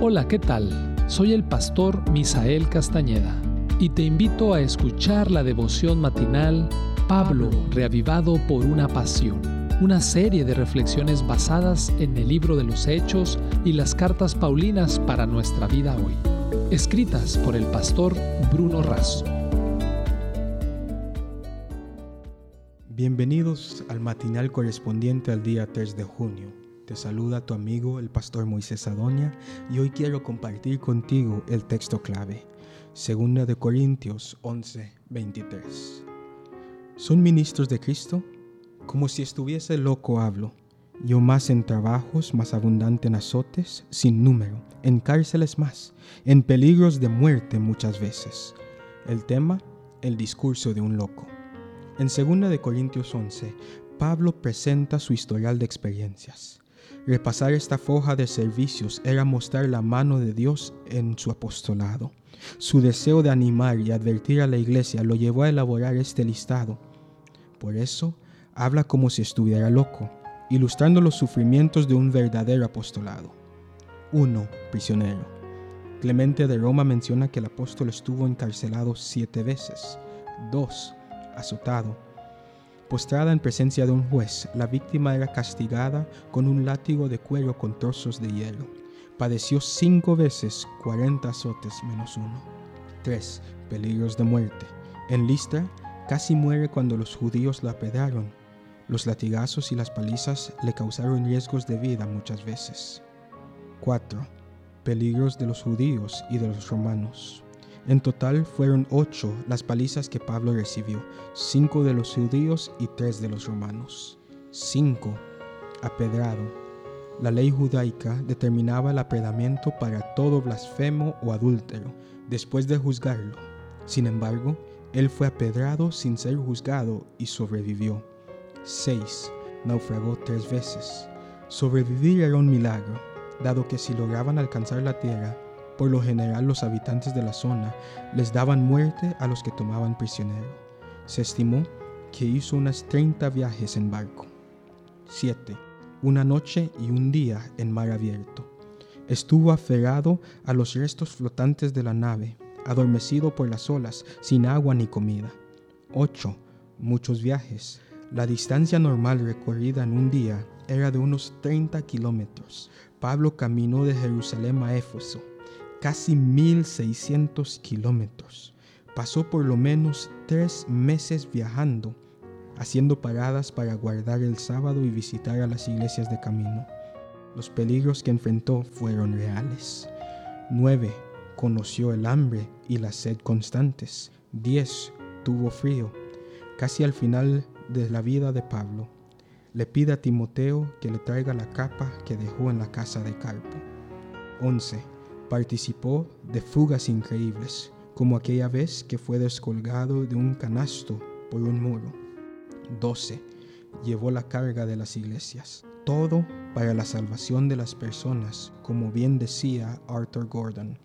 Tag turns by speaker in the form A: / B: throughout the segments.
A: Hola, ¿qué tal? Soy el pastor Misael Castañeda y te invito a escuchar la devoción matinal Pablo, reavivado por una pasión, una serie de reflexiones basadas en el libro de los Hechos y las cartas Paulinas para nuestra vida hoy, escritas por el pastor Bruno Razo.
B: Bienvenidos al matinal correspondiente al día 3 de junio. Te saluda tu amigo el pastor Moisés Adonia y hoy quiero compartir contigo el texto clave, 2 de Corintios 11, 23. ¿Son ministros de Cristo? Como si estuviese loco hablo. Yo más en trabajos, más abundante en azotes, sin número, en cárceles más, en peligros de muerte muchas veces. El tema, el discurso de un loco. En 2 de Corintios 11, Pablo presenta su historial de experiencias. Repasar esta foja de servicios era mostrar la mano de Dios en su apostolado. Su deseo de animar y advertir a la iglesia lo llevó a elaborar este listado. Por eso, habla como si estuviera loco, ilustrando los sufrimientos de un verdadero apostolado. 1. Prisionero. Clemente de Roma menciona que el apóstol estuvo encarcelado siete veces. 2. Azotado. Postrada en presencia de un juez, la víctima era castigada con un látigo de cuero con trozos de hielo. Padeció cinco veces cuarenta azotes menos uno. 3. Peligros de muerte. En Listra, casi muere cuando los judíos la apedaron. Los latigazos y las palizas le causaron riesgos de vida muchas veces. 4. Peligros de los judíos y de los romanos. En total fueron ocho las palizas que Pablo recibió, cinco de los judíos y tres de los romanos. Cinco. Apedrado. La ley judaica determinaba el apedamiento para todo blasfemo o adúltero, después de juzgarlo. Sin embargo, él fue apedrado sin ser juzgado y sobrevivió. 6. Naufragó tres veces. Sobrevivir era un milagro, dado que si lograban alcanzar la tierra, por lo general los habitantes de la zona les daban muerte a los que tomaban prisionero. Se estimó que hizo unas 30 viajes en barco. 7. Una noche y un día en mar abierto. Estuvo aferrado a los restos flotantes de la nave, adormecido por las olas, sin agua ni comida. 8. Muchos viajes. La distancia normal recorrida en un día era de unos 30 kilómetros. Pablo caminó de Jerusalén a Éfeso, casi 1.600 kilómetros. Pasó por lo menos tres meses viajando, haciendo paradas para guardar el sábado y visitar a las iglesias de camino. Los peligros que enfrentó fueron reales. 9. Conoció el hambre y la sed constantes. 10. Tuvo frío. Casi al final de la vida de Pablo, le pide a Timoteo que le traiga la capa que dejó en la casa de Carpo. 11 Participó de fugas increíbles, como aquella vez que fue descolgado de un canasto por un muro. 12. Llevó la carga de las iglesias. Todo para la salvación de las personas, como bien decía Arthur Gordon.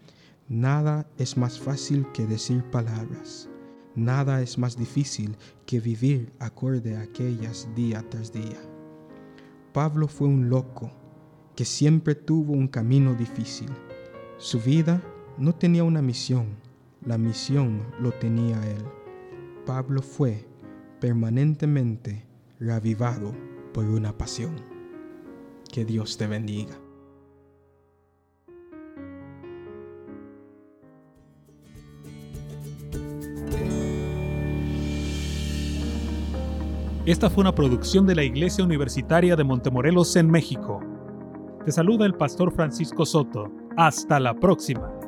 B: Nada es más fácil que decir palabras. Nada es más difícil que vivir acorde a aquellas día tras día. Pablo fue un loco que siempre tuvo un camino difícil su vida no tenía una misión, la misión lo tenía él. Pablo fue permanentemente reavivado por una pasión. Que Dios te bendiga.
C: Esta fue una producción de la Iglesia Universitaria de Montemorelos en México. Te saluda el pastor Francisco Soto. Hasta la próxima.